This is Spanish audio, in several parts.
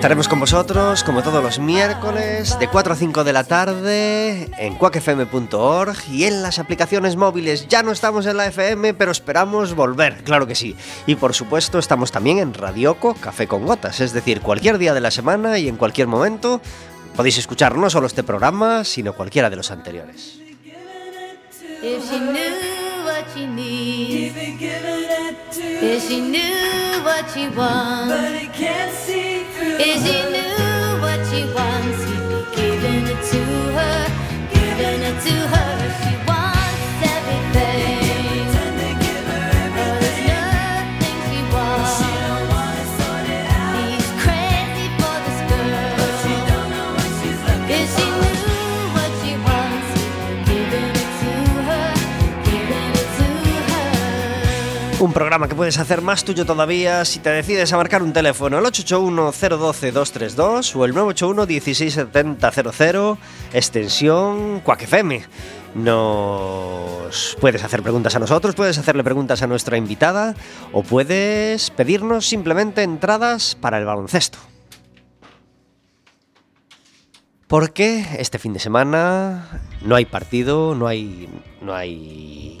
Estaremos con vosotros como todos los miércoles de 4 a 5 de la tarde en cuacfm.org y en las aplicaciones móviles. Ya no estamos en la FM, pero esperamos volver, claro que sí. Y por supuesto estamos también en Radioco Café con Gotas, es decir, cualquier día de la semana y en cualquier momento podéis escuchar no solo este programa, sino cualquiera de los anteriores. what she needs. If she knew what she wants, but he can't see through. If she knew what she wants, he'd be giving it to her, giving it to her. Un programa que puedes hacer más tuyo todavía si te decides a marcar un teléfono, el 881-012-232 o el 981-16700, extensión Quack FM. Nos puedes hacer preguntas a nosotros, puedes hacerle preguntas a nuestra invitada o puedes pedirnos simplemente entradas para el baloncesto. Porque este fin de semana no hay partido, no hay no hay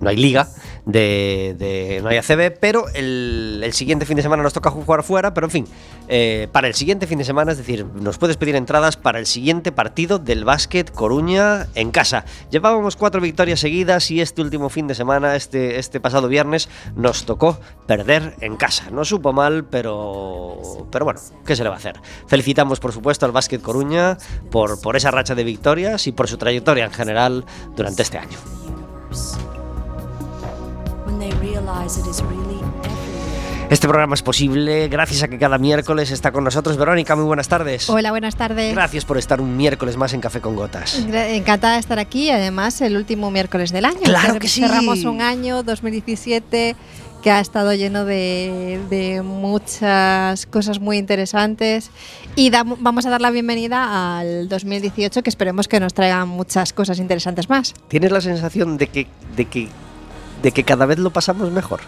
no hay liga de, de no hay pero el, el, siguiente fin de semana nos toca jugar fuera, pero en fin, eh, para el siguiente fin de semana, es decir, nos puedes pedir entradas para el siguiente partido del básquet Coruña en casa. Llevábamos cuatro victorias seguidas y este último fin de semana, este, este pasado viernes, nos tocó perder en casa. No supo mal, pero, pero bueno, ¿qué se le va a hacer? Felicitamos, por supuesto, al básquet Coruña por, por esa racha de victorias y por su trayectoria en general durante este año. Este programa es posible gracias a que cada miércoles está con nosotros Verónica. Muy buenas tardes. Hola, buenas tardes. Gracias por estar un miércoles más en Café con Gotas. Encantada de estar aquí, además el último miércoles del año. Claro que sí. Cerramos un año 2017 que ha estado lleno de, de muchas cosas muy interesantes y vamos a dar la bienvenida al 2018 que esperemos que nos traiga muchas cosas interesantes más. ¿Tienes la sensación de que, de que de que cada vez lo pasamos mejor.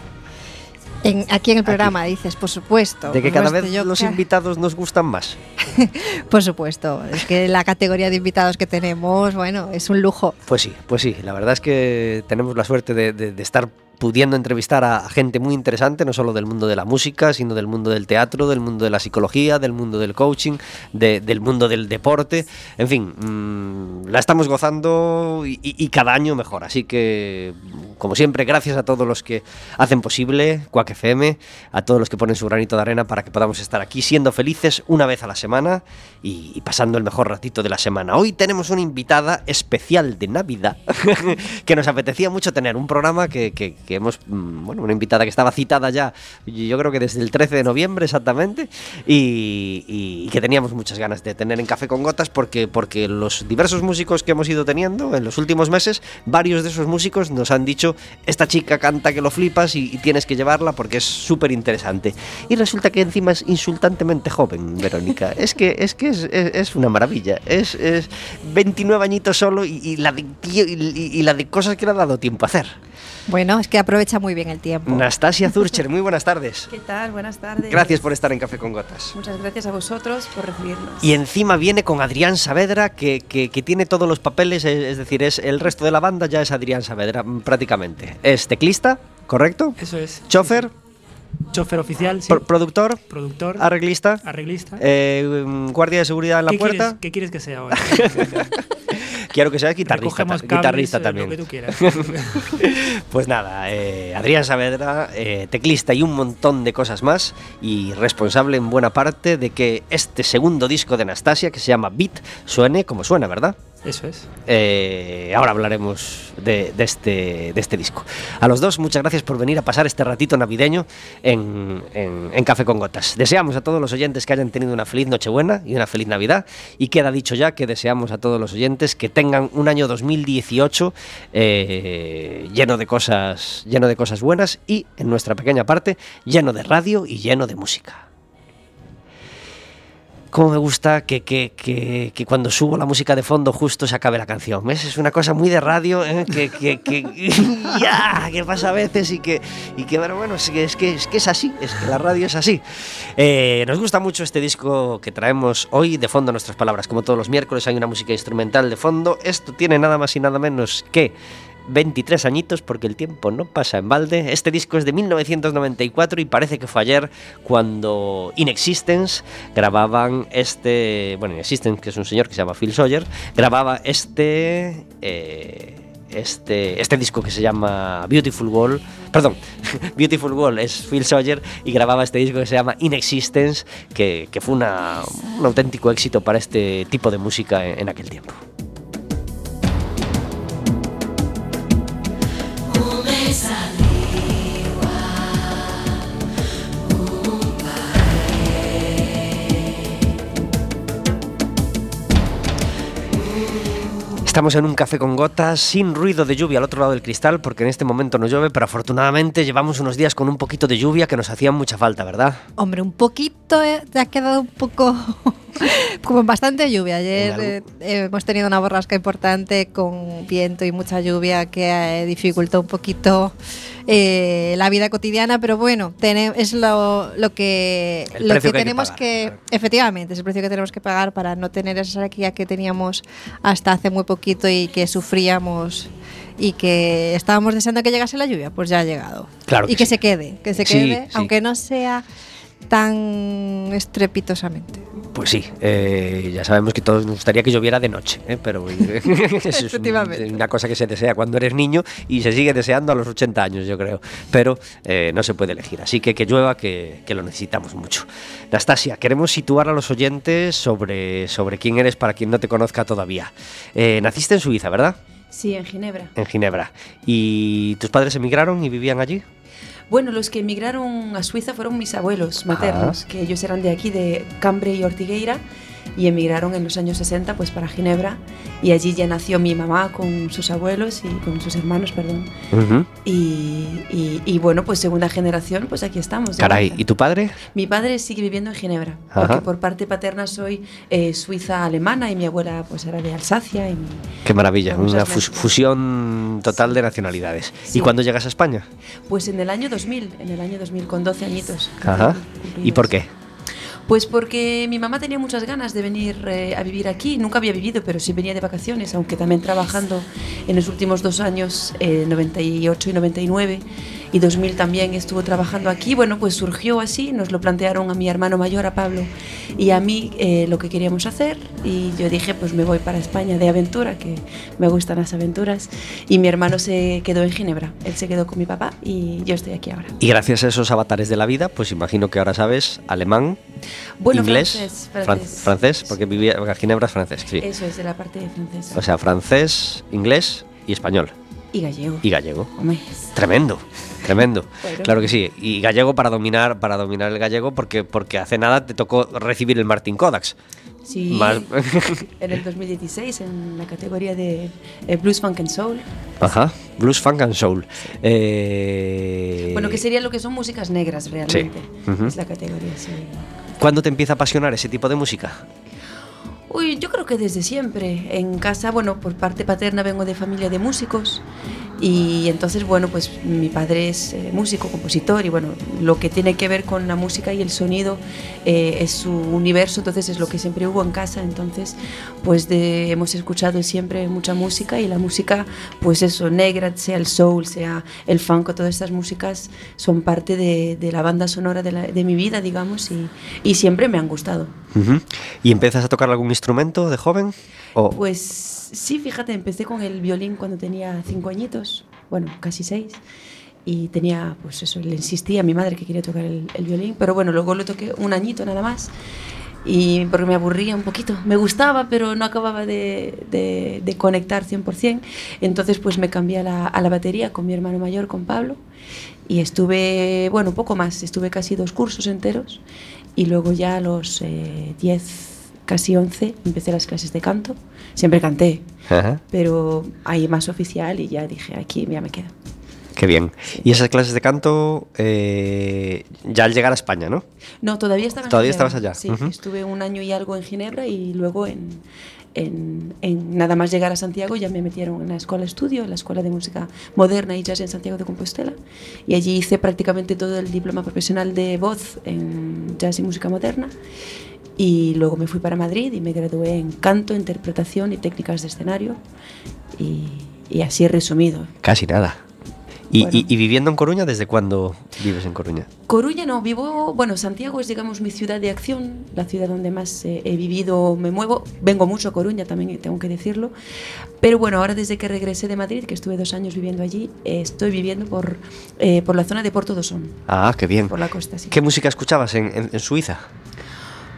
En, aquí en el programa dices, por supuesto. De que cada vez los invitados nos gustan más. por supuesto, es que la categoría de invitados que tenemos, bueno, es un lujo. Pues sí, pues sí, la verdad es que tenemos la suerte de, de, de estar pudiendo entrevistar a gente muy interesante, no solo del mundo de la música, sino del mundo del teatro, del mundo de la psicología, del mundo del coaching, del mundo del deporte. En fin, mmm, la estamos gozando y, cada año mejor. Así que, como siempre, gracias a todos los que hacen posible Quack FM, a todos los que ponen su granito de arena para que podamos estar aquí siendo felices una vez a la semana y, pasando el mejor ratito de la semana. Hoy tenemos una invitada especial de Navidad que nos apetecía mucho tener, un programa que que hemos, mm, bueno, una invitada que estaba citada ya, yo creo que desde el 13 de noviembre exactamente, y, y, que teníamos muchas ganas de tener en Café con Gotas porque, porque los diversos músicos que hemos ido teniendo en los últimos meses, varios de esos músicos nos han dicho, esta chica canta que lo flipas y, y tienes que llevarla porque es súper interesante. Y resulta que encima es insultantemente joven, Verónica. es que es, que es, es, es una maravilla. Es, es 29 añitos solo y, y la de, y, y la de cosas que le ha dado tiempo a hacer. Bueno, es que aprovecha muy bien el tiempo. Nastasia Zurcher, muy buenas tardes. ¿Qué tal? Buenas tardes. Gracias por estar en Café con Gotas. Muchas gracias a vosotros por recibirnos. Y encima viene con Adrián Saavedra, que, que, que tiene todos los papeles, es, es, decir, es el resto de la banda ya es Adrián Saavedra, prácticamente. Es teclista, ¿correcto? Eso es. Chofer. Chofer oficial, sí. Pro productor. Productor. Arreglista. Arreglista. Eh, guardia de seguridad en la ¿Qué puerta. Quieres, ¿Qué quieres que sea ahora? Quiero que seas guitarrista, cables, guitarrista también. Lo que tú quieras. pues nada, eh, Adrián Saavedra, eh, teclista y un montón de cosas más, y responsable en buena parte de que este segundo disco de Anastasia, que se llama Beat, suene como suena, ¿verdad? Eso es. Eh, ahora hablaremos de, este, de este disco. A los dos, muchas gracias por venir a pasar este ratito navideño en, en- en Café con Gotas. Deseamos a todos los oyentes que hayan tenido una feliz Nochebuena y una feliz Navidad. Y queda dicho ya que deseamos a todos los oyentes que tengan un año 2018 eh, lleno, de cosas, lleno de cosas buenas y, en nuestra pequeña parte, lleno de radio y lleno de música. Cómo me gusta que, que- que- que cuando subo la música de fondo justo se acabe la canción. ¿Ves? Es una cosa muy de radio ¿eh? que, que, que- ya, que pasa a veces y que, y que bueno, bueno, es que, es, que, es que es así, es que la radio es así. Eh, nos gusta mucho este disco que traemos hoy de fondo a nuestras palabras. Como todos los miércoles hay una música instrumental de fondo. Esto tiene nada más y nada menos que 23 añitos porque el tiempo no pasa en balde. Este disco es de 1994 y parece que fue ayer cuando In Existence grababan este, bueno, In Existence, que es un señor que se llama Phil Sawyer, grababa este eh, este, este disco que se llama Beautiful Wall, perdón, Beautiful Wall es Phil Sawyer y grababa este disco que se llama In Existence, que, que fue un auténtico éxito para este tipo de música en aquel tiempo. Estamos en un café con gotas, sin ruido de lluvia al otro lado del cristal, porque en este momento no llueve, pero afortunadamente llevamos unos días con un poquito de lluvia que nos hacían mucha falta, ¿verdad? Hombre, un poquito, eh, te ha quedado un poco como bastante lluvia. Ayer eh, eh, hemos tenido una borrasca importante con viento y mucha lluvia que eh, dificultó un poquito eh, la vida cotidiana, pero bueno, es lo, lo que, El lo que que que tenemos que, claro. efectivamente, es el precio que tenemos que pagar para no tener esa sequía que teníamos hasta hace muy poquito y que sufríamos y que estábamos deseando que llegase la lluvia, pues ya ha llegado. Claro y que sí. se quede, que se quede, sí. aunque no sea tan estrepitosamente. Pues sí, eh, ya sabemos que todos nos gustaría que lloviera de noche, ¿eh? pero eh, eso es un- una cosa que se desea cuando eres niño y se sigue deseando a los 80 años, yo creo, pero eh, no se puede elegir, así que que llueva, que, que lo necesitamos mucho. Nastasia, queremos situar a los oyentes sobre, sobre quién eres para quien no te conozca todavía. Eh, naciste en Suiza, ¿verdad? Sí, en Ginebra. En Ginebra. ¿Y tus padres emigraron y vivían allí? Bueno, los que emigraron a Suiza fueron mis abuelos maternos, Ajá. que ellos eran de aquí, de Cambre y Ortigueira. Y emigraron en los años 60 pues para Ginebra, y allí ya nació mi mamá con sus abuelos y con sus hermanos, perdón. Ujú. Y, y- y bueno, pues segunda generación, pues aquí estamos. Caray. ¿y tu padre? Mi padre sigue viviendo en Ginebra, Ajá. porque por parte paterna soy eh, suiza alemana y mi abuela pues era de Alsacia. Y mi- Qué maravilla, una fus- fusión total de nacionalidades. Sí. ¿Y cuándo llegas a España? Pues en el año 2000, en el año 2000, con 12 añitos. Ajá. ¿Y por qué? Pues porque mi mamá tenía muchas ganas de venir eh, a vivir aquí. Nunca había vivido, pero sí venía de vacaciones, aunque también trabajando en los últimos dos años, eh, 98 y 99, y 2000 también estuvo trabajando aquí. Bueno, pues surgió así, nos lo plantearon a mi hermano mayor, a Pablo, y a mí eh, lo que queríamos hacer. Y yo dije, pues me voy para España de aventura, que me gustan las aventuras. Y mi hermano se quedó en Ginebra. Él se quedó con mi papá y yo estoy aquí ahora. Y gracias a esos avatares de la vida, pues imagino que ahora sabes alemán, Bueno, inglés, francés, fran- francés. francés, porque vivía porque Ginebra es francés, sí. Eso es de la parte francesa. O sea, francés, inglés y español y gallego. y gallego. Hombre. Tremendo, tremendo. Bueno. Claro que sí. Y gallego para dominar para dominar el gallego porque porque hace nada te tocó recibir el Martin Kodaks. Sí, Más- en el 2016 en la categoría de eh, Blues, Funk and Soul. Ajá, blues, funk and soul. Eh, Bueno, que sería lo que son músicas negras realmente. Ujú. Es la categoría, sí. ¿Cuándo te empieza a apasionar ese tipo de música? Uy, yo creo que desde siempre. En casa, bueno, por parte paterna vengo de familia de músicos y entonces, bueno, pues mi padre es eh, músico, compositor y bueno, lo que tiene que ver con la música y el sonido eh, es su universo, entonces es lo que siempre hubo en casa. Entonces, pues de- hemos escuchado siempre mucha música y la música, pues eso, negra, sea el soul, sea el funk, todas estas músicas son parte de, de la banda sonora de, la- de mi vida, digamos, y, y siempre me han gustado. ¿Y empiezas a tocar algún instrumento de joven? ¿O Pues sí, fíjate, empecé con el violín cuando tenía cinco añitos, bueno, casi seis. Y tenía, pues eso, le insistí a mi madre que quería tocar el, violín, pero bueno, luego lo toqué un añito nada más. y porque me aburría un poquito. Me gustaba, pero no acababa de, de, de conectar 100%. Entonces pues me cambié a la, a la batería con mi hermano mayor, con Pablo, y estuve, bueno, poco más, estuve casi dos cursos enteros y luego ya a los 10, eh, casi 11, empecé las clases de canto. Siempre canté, Ajá. pero ahí más oficial y ya dije, aquí ya me quedo. Qué bien. Y esas clases de canto eh, ya al llegar a España, ¿no? No, todavía estaba en Todavía Ginebra. estabas allá. Sí, estuve un año y algo en Ginebra y luego en, en- en nada más llegar a Santiago ya me metieron en la escuela de estudio, en la escuela de música moderna y jazz en Santiago de Compostela y allí hice prácticamente todo el diploma profesional de voz en jazz y música moderna y luego me fui para Madrid y me gradué en canto, interpretación y técnicas de escenario y, y así he resumido. Casi nada. Y, Bueno. y- y viviendo en Coruña, ¿desde cuándo vives en Coruña? Coruña no, vivo, bueno, Santiago es, digamos, mi ciudad de acción, la ciudad donde más eh, he vivido, me muevo. Vengo mucho a Coruña también, tengo que decirlo. Pero bueno, ahora desde que regresé de Madrid, que estuve dos años viviendo allí, eh, estoy viviendo por, eh, por la zona de Porto do Son, Ah, qué bien. por la costa, sí. ¿Qué música escuchabas en, en- en Suiza?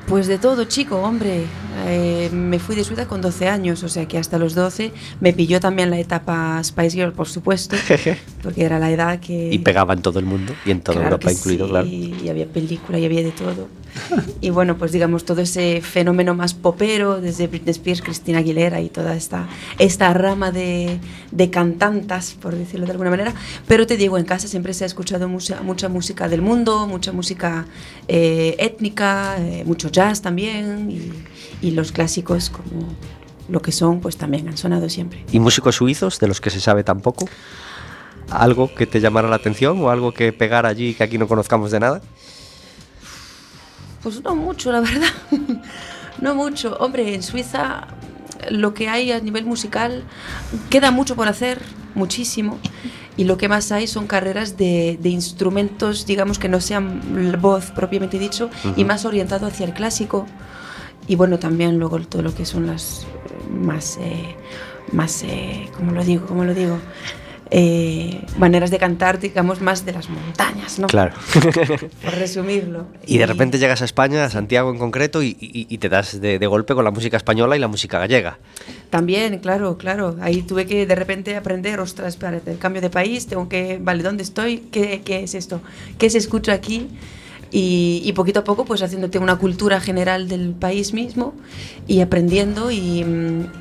Pues de todo, chico, hombre. Eh, me fui de Suiza con 12 años, o sea que hasta los 12 me pilló también la etapa Spice Girl, por supuesto, porque era la edad que... Y pegaba en todo el mundo y en toda Claro Europa incluido, sí, claro. Y había película y había de todo. y bueno, pues digamos todo ese fenómeno más popero, desde Britney Spears, Cristina Aguilera y toda esta, esta rama de, de cantantas, por decirlo de alguna manera. Pero te digo, en casa siempre se ha escuchado mucha, mucha música del mundo, mucha música eh, étnica, eh, mucho jazz también, y, y los clásicos como lo que son, pues también han sonado siempre. ¿Y músicos suizos de los que se sabe tan poco? ¿Algo que te llamara la atención o algo que pegara allí que aquí no conozcamos de nada? Pues no mucho, la verdad. no mucho. Hombre, en Suiza lo que hay a nivel musical queda mucho por hacer, muchísimo. Y lo que más hay son carreras de, de instrumentos, digamos, que no sean voz propiamente dicho, y más orientado hacia el clásico. Y bueno, también luego todo lo que son las eh, más, eh, más eh, ¿cómo lo digo? ¿Cómo lo digo? Eh, maneras de cantar, digamos, más de las montañas, ¿no? Claro. Por resumirlo. y de repente llegas a España, a Santiago en concreto, y, y- y te das de, de golpe con la música española y la música gallega. También, claro, claro. Ahí tuve que de repente aprender, ostras, espérate, el cambio de país, tengo que, vale, ¿dónde estoy? ¿Qué, qué es esto? ¿Qué se escucha aquí? Y, y poquito a poco, pues haciéndote una cultura general del país mismo y aprendiendo y,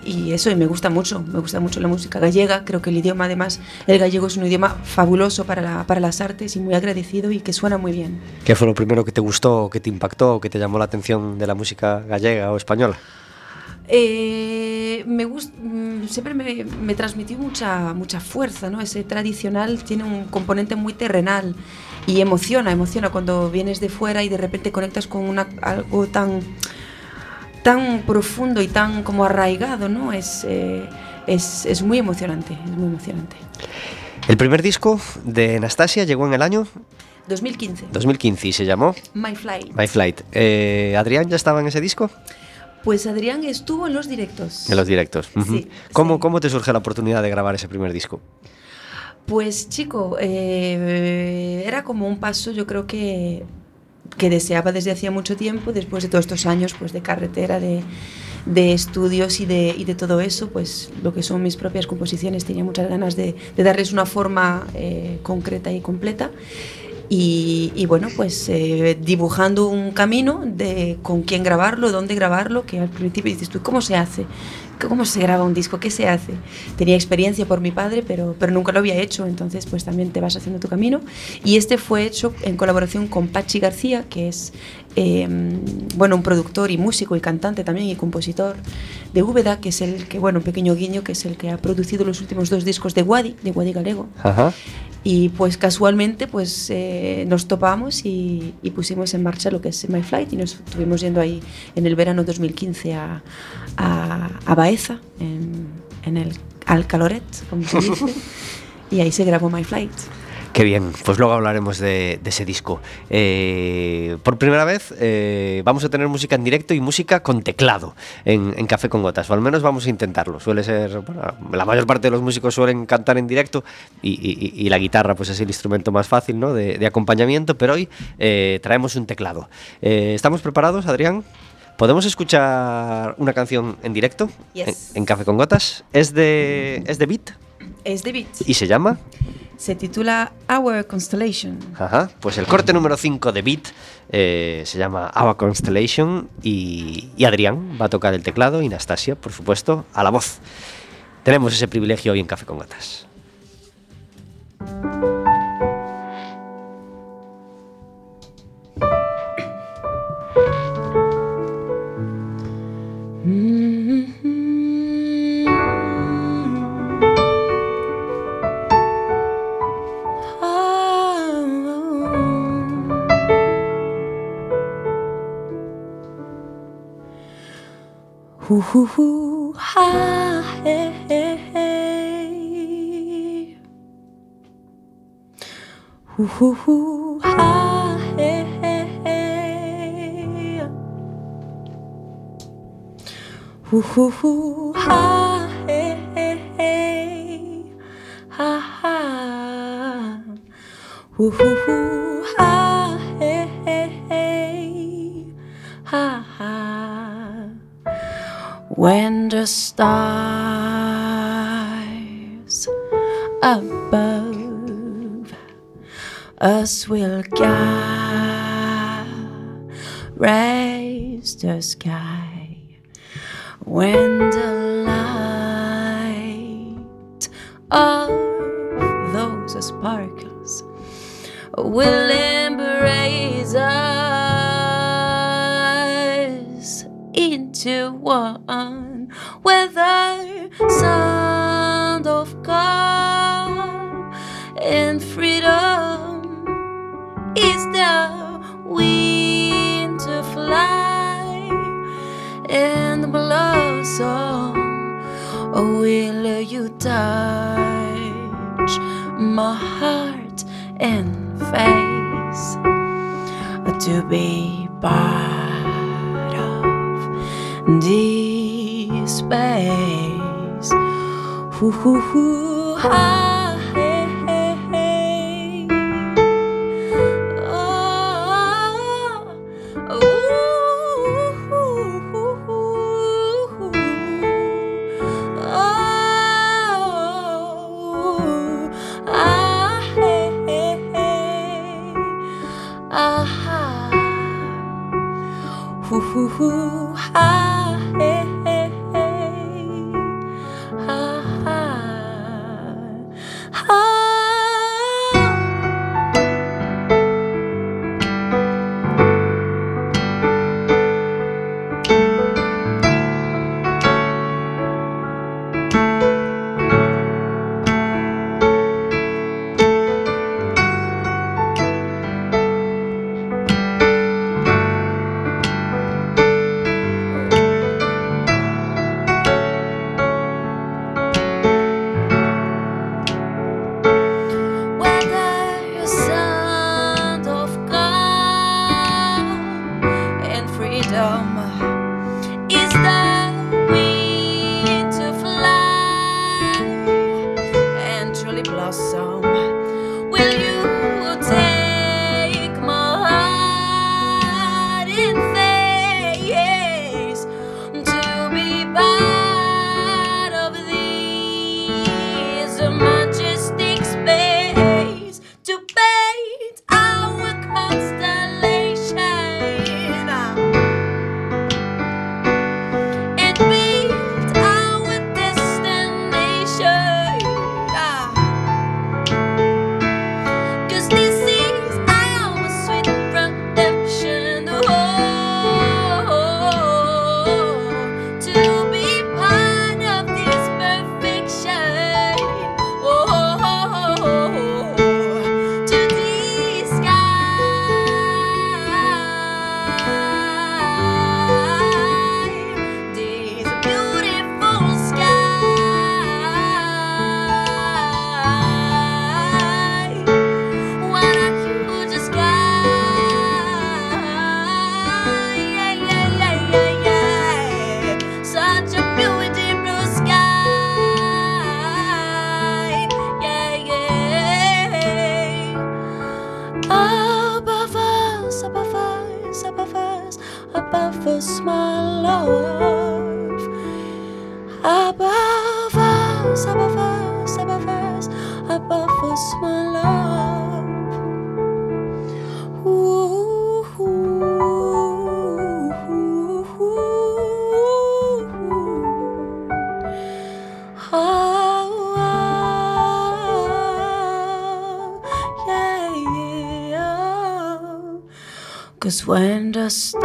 y eso, y me gusta mucho, me gusta mucho la música gallega, creo que el idioma además, el gallego es un idioma fabuloso para, la- para las artes y muy agradecido y que suena muy bien. ¿Qué fue lo primero que te gustó, que te impactó, que te llamó la atención de la música gallega o española? Eh, me gust- mm, siempre me, me transmitió mucha, mucha fuerza, ¿no? Ese tradicional tiene un componente muy terrenal y emociona, emociona cuando vienes de fuera y de repente conectas con una, algo tan, tan profundo y tan como arraigado, ¿no? Es, eh, es, es muy emocionante, es muy emocionante. El primer disco de Anastasia llegó en el año 2015, 2015 y se llamó My Flight. My Flight. Eh, ¿Adrián ya estaba en ese disco? Pues Adrián estuvo en los directos. En los directos. Ujú. Sí, ¿Cómo, sí. ¿Cómo te surge la oportunidad de grabar ese primer disco? Pues chico, eh, era como un paso yo creo que, que deseaba desde hacía mucho tiempo, después de todos estos años pues, de carretera, de, de estudios y de, y de todo eso, pues lo que son mis propias composiciones, tenía muchas ganas de, darles una forma eh, concreta y completa. Y, y bueno, pues eh, dibujando un camino de con quién grabarlo, dónde grabarlo, que al principio dices tú, ¿cómo se hace? ¿Cómo se graba un disco? ¿Qué se hace? Tenía experiencia por mi padre, pero, pero nunca lo había hecho, entonces pues también te vas haciendo tu camino. Y este fue hecho en colaboración con Pachi García, que es eh, bueno, un productor y músico y cantante también y compositor de Úbeda, que es el que, bueno, un pequeño guiño, que es el que ha producido los últimos dos discos de Wadi, de Wadi Galego. Ajá. Y pues casualmente pues eh, nos topamos y, y pusimos en marcha lo que es My Flight y nos estuvimos yendo ahí en el verano 2015 a, a, a Baeza, en, en el Alcaloret, como se dice, y ahí se grabó My Flight. Qué bien, pues luego hablaremos de, de ese disco. Eh, por primera vez eh, vamos a tener música en directo y música con teclado en, en Café con Gotas, o al menos vamos a intentarlo. Suele ser, bueno, la mayor parte de los músicos suelen cantar en directo y, y- y la guitarra pues es el instrumento más fácil ¿no? de, de acompañamiento, pero hoy eh, traemos un teclado. ¿Estamos preparados, Adrián? ¿Podemos escuchar una canción en directo? Yes. En, en Café con Gotas. Es de, es de Beat Es de Beat. y se llama. Se titula Our Constellation. Ajá, pues el corte número 5 de Beat eh, se llama Our Constellation y, y Adrián va a tocar el teclado y Nastasia, por supuesto, a la voz. Tenemos ese privilegio hoy en Café con Gotas. Hoo ha hey hey hey. Hoo ha hey hey hey. Hoo ha hey hey hey. Ha hoo stars above us will guide, raise the sky, when the light of those sparkles will 후후하해. The stars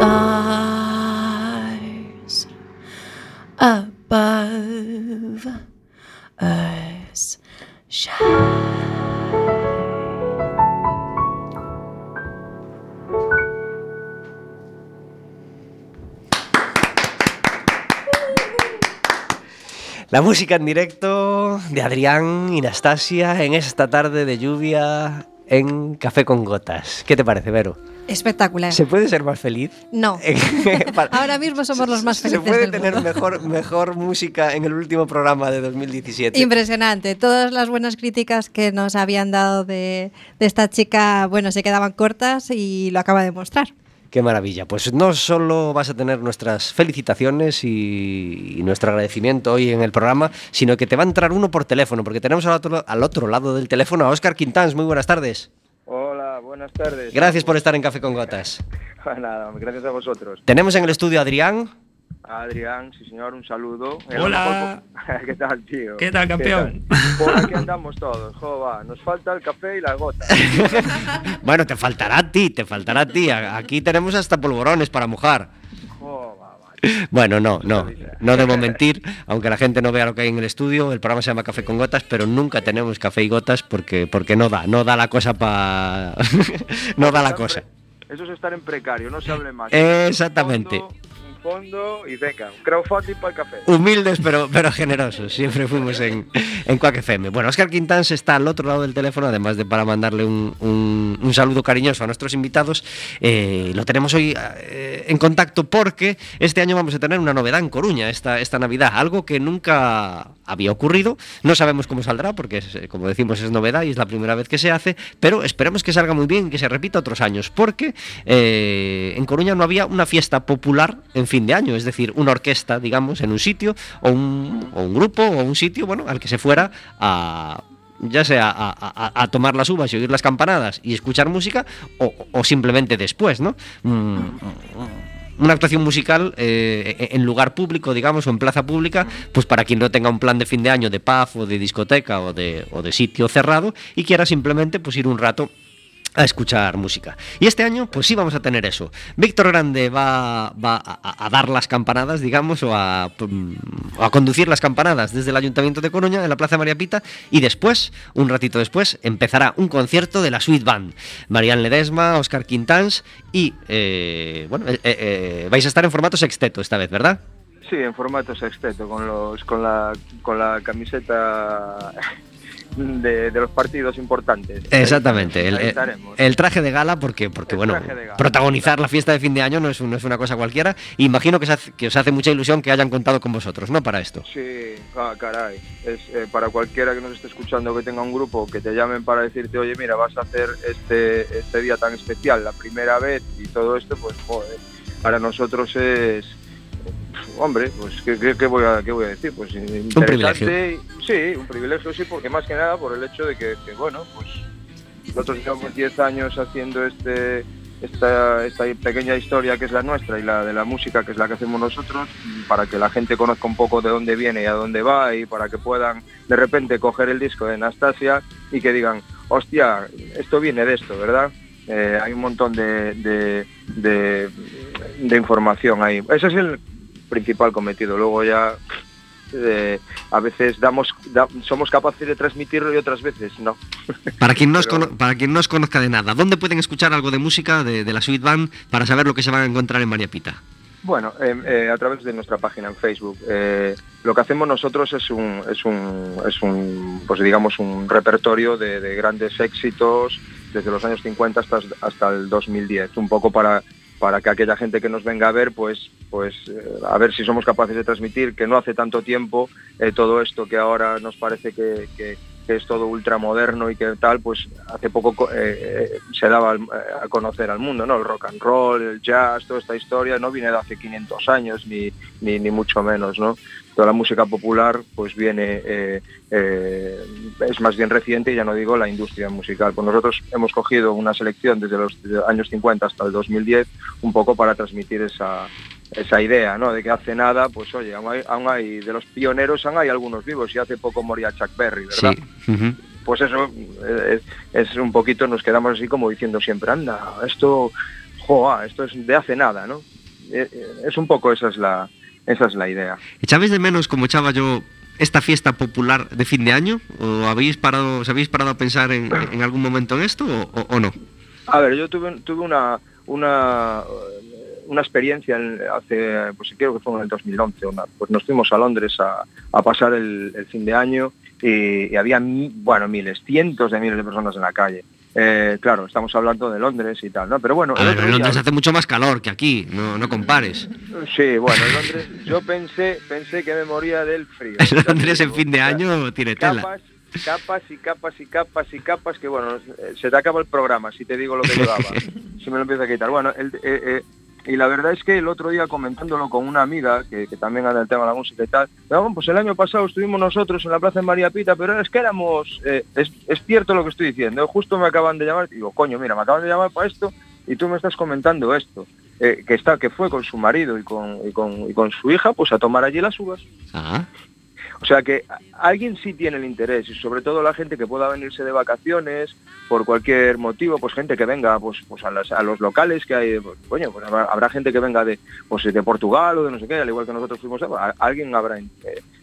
above us shine. La música en directo de Adrián y Nastasia en esta tarde de lluvia en Café con Gotas. ¿Qué te parece, Vero? Espectacular. ¿Se puede ser más feliz? No. Ahora mismo somos los más ¿Se felices puede del tener mundo. mejor, mejor música en el último programa de 2017? Impresionante. Todas las buenas críticas que nos habían dado de, de esta chica, bueno, se quedaban cortas y lo acaba de mostrar. Qué maravilla. Pues no solo vas a tener nuestras felicitaciones y, y nuestro agradecimiento hoy en el programa, sino que te va a entrar uno por teléfono, porque tenemos al otro, al otro lado del teléfono a Óscar Quintans. Muy buenas tardes. Hola, buenas tardes. Gracias por estar en Café con Gotas. Nada, gracias a vosotros. Tenemos en el estudio a Adrián. Adrián, sí señor, un saludo. El Hola. ¿Qué tal, tío? ¿Qué tal, campeón? tal? Por aquí andamos todos, jo, va. Nos falta el café y las gotas. Bueno, te faltará a ti, te faltará a ti. Aquí tenemos hasta polvorones para mojar. Jo, va, va. Bueno, no, no, no debo mentir, aunque la gente no vea lo que hay en el estudio, el programa se llama Café con Gotas, pero nunca tenemos café y gotas porque, porque no da, no da la cosa para... no da la cosa. Eso es estar en precario, no se hable más. Exactamente. Fondo, fondo y venga, un crowdfunding para el café. Humildes pero, pero generosos, siempre fuimos en, en Quack FM. Bueno, Oscar Quintans está al otro lado del teléfono, además de para mandarle un, un- un saludo cariñoso a nuestros invitados. Eh, lo tenemos hoy eh, en contacto porque este año vamos a tener una novedad en Coruña, esta, esta Navidad, algo que nunca había ocurrido. No sabemos cómo saldrá porque, es, eh, como decimos, es novedad y es la primera vez que se hace, pero esperemos que salga muy bien y que se repita otros años, porque eh, en Coruña no había una fiesta popular en fin de año, es decir, una orquesta, digamos, en un sitio, o un, o un grupo, o un sitio, bueno, al que se fuera a ya sea a, tomar las uvas y oír las campanadas y escuchar música, o, o simplemente después, ¿no? Mm, una actuación musical eh, en lugar público, digamos, o en plaza pública, pues para quien no tenga un plan de fin de año de pub o de discoteca o de, o de sitio cerrado y quiera simplemente pues ir un rato a escuchar música. Y este año, pues sí vamos a tener eso. Víctor Grande va, va a, a- dar las campanadas, digamos, o a, mm, a conducir las campanadas desde el Ayuntamiento de Coruña, en la Plaza María Pita, y después, un ratito después, empezará un concierto de la Sweet Band. Marian Ledesma, Oscar Quintans y, eh, bueno, eh, eh, vais a estar en formato sexteto esta vez, ¿verdad? Sí, en formato sexteto, con los con la, con la camiseta de, de los partidos importantes. Exactamente, el, traje de gala, porque, porque El bueno, gala. protagonizar la fiesta de fin de año no es, un- no es una cosa cualquiera. Imagino que, os hace, que os hace mucha ilusión que hayan contado con vosotros, ¿no? Para esto. Sí, ah, caray. Es eh, para cualquiera que nos esté escuchando que tenga un grupo que te llamen para decirte, oye, mira, vas a hacer este, este día tan especial la primera vez y todo esto, pues joder, para nosotros es, hombre, pues ¿qué, qué- qué voy, a, qué voy a decir? Pues interesante. privilegio. y- Sí, un privilegio, sí, porque más que nada por el hecho de que, que, bueno, pues nosotros llevamos 10 años haciendo este esta, esta pequeña historia que es la nuestra y la de la música que es la que hacemos nosotros para que la gente conozca un poco de dónde viene y a dónde va y para que puedan de repente coger el disco de Anastasia y que digan, hostia, esto viene de esto, ¿verdad? Eh, hay un montón de, de, de- de información ahí. Ese es el principal cometido. Luego ya eh, a veces damos da- somos capaces de transmitirlo y otras veces no. Para quien, no os Pero- cono- para quien no os conozca de nada, ¿dónde pueden escuchar algo de música de, de la Sweet Band para saber lo que se van a encontrar en María Pita? Bueno, eh, eh, a través de nuestra página en Facebook. Eh, lo que hacemos nosotros es un, es un, es un pues digamos, un repertorio de, de grandes éxitos desde los años 50 hasta, hasta el 2010, un poco para, para que aquella gente que nos venga a ver, pues, pues eh, a ver si somos capaces de transmitir que no hace tanto tiempo eh, todo esto que ahora nos parece que, que- que es todo ultramoderno y que tal, pues hace poco co- eh, eh, se daba eh, a conocer al mundo, ¿no? El rock and roll, el jazz, toda esta historia no viene de hace 500 años ni, ni, mucho menos, ¿no? Toda la música popular pues viene, es más bien reciente ya no digo la industria musical. Pues nosotros hemos cogido una selección desde los años 50 hasta el 2010 un poco para transmitir esa, esa idea, ¿no? De que hace nada, pues oye, aún hay, aún hay- de los pioneros aún hay algunos vivos y hace poco moría Chuck Berry, ¿verdad? Sí. Pues eso eh, es, es un poquito, nos quedamos así como diciendo siempre, anda, esto, joa, esto es de hace nada, ¿no? Eh, eh, Es un poco esa es la, esa es la idea. ¿Echabais de menos, como echaba yo, esta fiesta popular de fin de año? ¿O habéis parado, os habéis parado a pensar en, en algún momento en esto o, no? A ver, yo tuve, tuve una, una, una experiencia en- hace, pues creo que fue en el 2011, una- pues nos fuimos a Londres a, a pasar el, el fin de año y, y había, mi- bueno, miles, cientos de miles de personas en la calle. Eh, claro, estamos hablando de Londres y tal, ¿no? Pero bueno, ver, en día- Londres hace mucho más calor que aquí, no, no compares. Sí, bueno, en Londres yo pensé, pensé que me moría del frío. En Londres en fin de O sea, año tiene tela. Capas, capas y capas y capas y capas que bueno, eh, se te acaba el programa si te digo lo que llevaba. si me lo empiezo a quitar. Bueno, el- eh, eh, y la verdad es que el otro día comentándolo con una amiga que, también anda el tema de la música y tal, "No, pues el año pasado estuvimos nosotros en la Plaza de María Pita, pero es que éramos, eh, es, cierto lo que estoy diciendo, justo me acaban de llamar, digo, coño, mira, me acaban de llamar para esto y tú me estás comentando esto. eh, que está que fue con su marido y con, y con, y con su hija pues a tomar allí las uvas Ah, o sea que alguien sí tiene el interés y sobre todo la gente que pueda venirse de vacaciones por cualquier motivo, pues gente que venga pues, pues a, los locales que hay, pues, pues habrá, gente que venga de, pues, de Portugal o de no sé qué, al igual que nosotros fuimos, a- alguien habrá eh,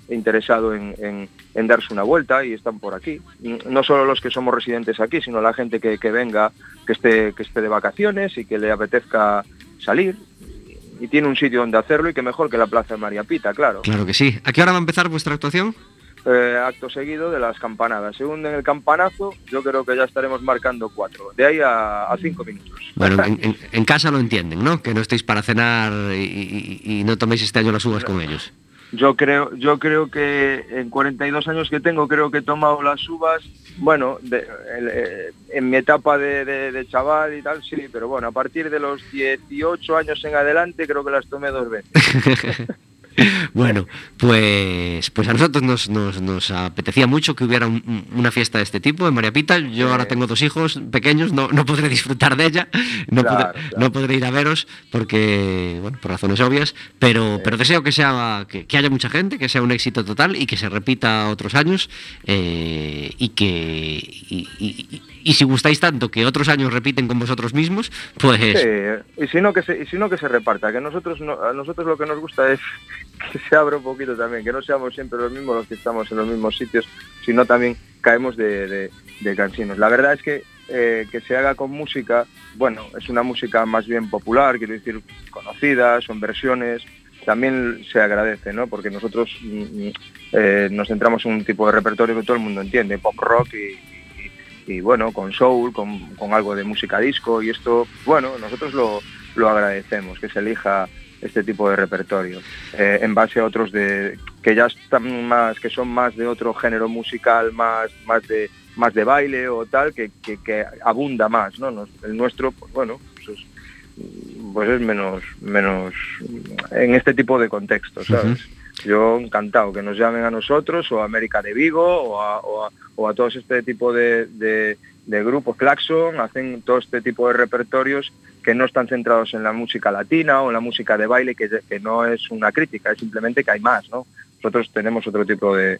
interesado en, darse una vuelta y están por aquí. No solo los que somos residentes aquí, sino la gente que, que venga, que esté, que esté de vacaciones y que le apetezca salir y tiene un sitio donde hacerlo y que mejor que la Plaza de María Pita, claro. claro que sí. ¿A qué hora va a empezar vuestra actuación? Eh, acto seguido de las campanadas. Según en el campanazo, yo creo que ya estaremos marcando cuatro. De ahí a, a cinco minutos. Bueno, en, en- en casa lo entienden, ¿no? Que no estéis para cenar y, y- y no toméis este año las uvas con ellos. Yo creo, yo creo que en 42 años que tengo, creo que he tomado las uvas, bueno, de- eh, en mi etapa de chaval y tal, sí, pero bueno, a partir de los 18 años en adelante creo que las tomé dos veces. Bueno, pues, pues a nosotros nos, nos- nos apetecía mucho que hubiera un- un- una fiesta de este tipo en María Pita. Yo ahora tengo dos hijos pequeños, no, no podré disfrutar de ella, no, Claro, podré, claro. no podré ir a veros porque, bueno, por razones obvias, pero, pero deseo que, sea, que, que haya mucha gente, que sea un éxito total y que se repita otros años eh, y que y, y- y- si gustáis tanto que otros años repiten con vosotros mismos, pues y si no que se, y si no que se reparta, que nosotros no- a nosotros lo que nos gusta es que se abra un poquito también, que no seamos siempre los mismos los que estamos en los mismos sitios, sino también caemos de, de. La verdad es que eh, que se haga con música, bueno, es una música más bien popular, quiero decir, conocida, son versiones, también se agradece, ¿no? Porque nosotros mm, mm, eh, nos centramos en un tipo de repertorio que todo el mundo entiende, pop rock y, y- bueno, con soul, con, con algo de música disco y esto, bueno, nosotros lo, lo agradecemos, que se elija este tipo de repertorio eh, en base a otros de que ya están más que son más de otro género musical más más de más de baile o tal que, que, abunda más no Nos- el nuestro pues bueno pues es, pues es menos menos en este tipo de contextos yo encantado que nos llamen a nosotros o a América de Vigo o a, o todos este tipo de, grupos Claxon hacen todo este tipo de repertorios que no están centrados en la música latina o en la música de baile, que, no es una crítica, es simplemente que hay más, ¿no? Nosotros tenemos otro tipo de,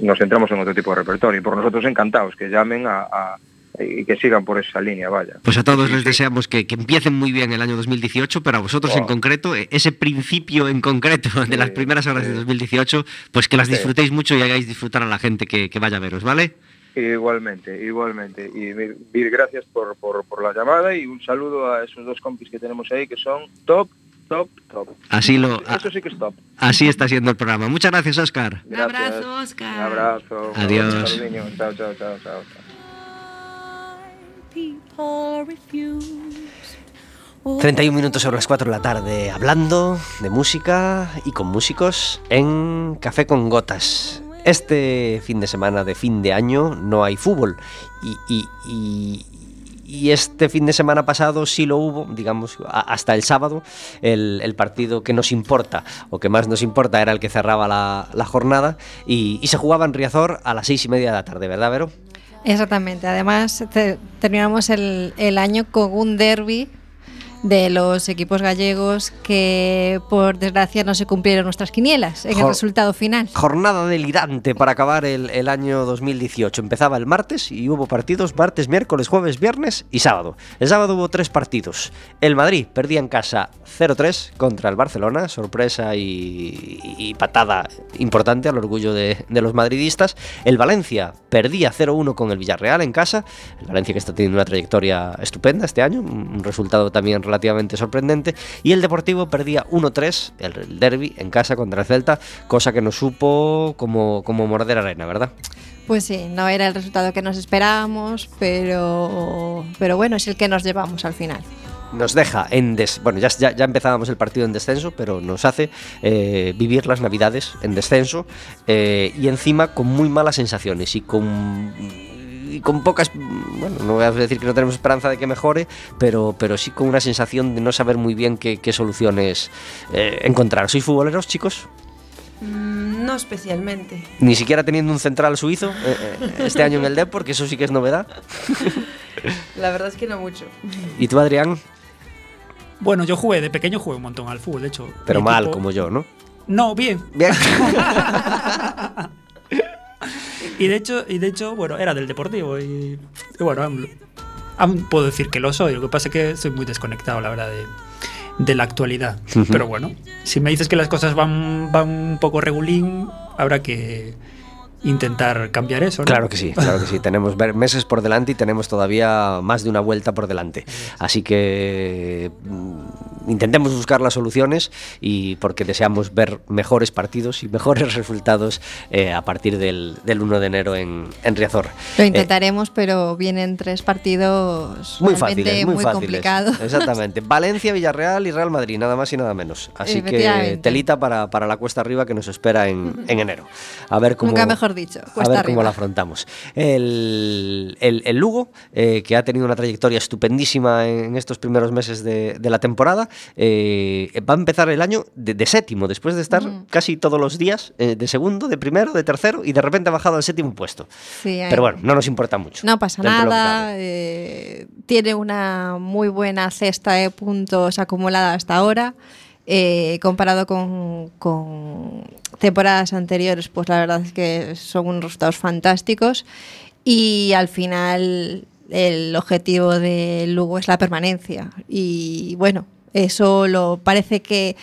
nos centramos en otro tipo de repertorio y por nosotros encantados que llamen a- y que sigan por esa línea, vaya. Pues a todos les deseamos que, que empiecen muy bien el año 2018, pero a vosotros en concreto, eh, ese principio en concreto de las primeras horas de sí. 2018, pues que las Sí. disfrutéis mucho y hagáis disfrutar a la gente que, que vaya a veros, ¿vale? Igualmente, igualmente. Y mil, mil gracias por, por, por la llamada y un saludo a esos dos compis que tenemos ahí que son top, top, top. Así, lo, a- Eso sí que es top. así está siendo el programa. Muchas gracias, Oscar. Un abrazo, Oscar. Un abrazo. Adiós. Un saludiño. Chao, chao, chao, chao. Chao. People refuse. 31 minutos sobre las 4 de la tarde, hablando de música y con músicos en Café con Gotas. Este fin de semana de fin de año no hay fútbol y, y- y- y este fin de semana pasado sí lo hubo, digamos, hasta el sábado, el, el partido que nos importa o que más nos importa era el que cerraba la, la jornada y, y se jugaba en Riazor a las seis y media de la tarde, ¿verdad, Vero? Exactamente. Además, te- terminamos el, el año con un derby de los equipos gallegos que, por desgracia, no se cumplieron nuestras quinielas en el Jo- resultado final. Jornada delirante para acabar el, el año 2018. Empezaba el martes y hubo partidos martes, miércoles, jueves, viernes y sábado. El sábado hubo tres partidos. El Madrid perdía en casa 0-3 contra el Barcelona, sorpresa y, y patada importante al orgullo de, de los madridistas. El Valencia perdía 0-1 con el Villarreal en casa. El Valencia que está teniendo una trayectoria estupenda este año, un un resultado también relativamente sorprendente. Y el Deportivo perdía 1-3, el, derby en casa contra el Celta, cosa que nos supo como, como morder arena, ¿verdad? Pues sí, no era el resultado que nos esperábamos, pero, pero bueno, es el que nos llevamos al final. Nos deja en des bueno ya, ya, ya empezábamos el partido en descenso, pero nos hace eh, vivir las navidades en descenso eh, y encima con muy malas sensaciones y con y con pocas bueno no voy a decir que no tenemos esperanza de que mejore, pero pero sí con una sensación de no saber muy bien qué, qué soluciones eh, encontrar. ¿Sois futboleros, chicos? Mm, no especialmente. Ni siquiera teniendo un central suizo eh, eh, este año en el Depor, que eso sí que es novedad. La verdad es que no mucho. ¿Y tú, Adrián? Bueno, yo jugué, de pequeño jugué un montón al fútbol, de hecho. Pero mal, equipo- como yo, ¿no? No, bien. Bien. Y de hecho, y de hecho bueno, era del Deportivo y, y bueno, aún, aún puedo decir que lo soy. Lo que pasa es que soy muy desconectado, la verdad, de, de la actualidad. Pero bueno, si me dices que las cosas van, van un poco regulín, habrá que intentar cambiar eso, ¿no? Claro que sí, claro que sí. Tenemos meses por delante y tenemos todavía más de una vuelta por delante. Así que intentemos buscar las soluciones y porque deseamos ver mejores partidos y mejores resultados eh, a partir del, del 1 de enero en, en Riazor. Lo Eh, intentaremos, pero vienen tres partidos muy fáciles, muy, muy fáciles. complicados. Exactamente. Valencia, Villarreal y Real Madrid, nada más y nada menos. Así que telita para, para la cuesta arriba que nos espera en, en enero. A ver cómo, Nunca mejor dicho, a ver cómo la afrontamos. El, el- el Lugo, eh, que ha tenido una trayectoria estupendísima en estos primeros meses de, de la temporada, eh, va a empezar el año de, de séptimo, después de estar casi todos los días eh, de segundo, de primero, de tercero y de repente ha bajado al séptimo puesto. Sí, Pero bueno, no nos importa mucho. No pasa nada, eh, tiene una muy buena cesta de puntos acumulada hasta ahora. eh, comparado con, con temporadas anteriores, pues la verdad es que son unos resultados fantásticos y al final el objetivo de Lugo es la permanencia y bueno, eso lo parece que,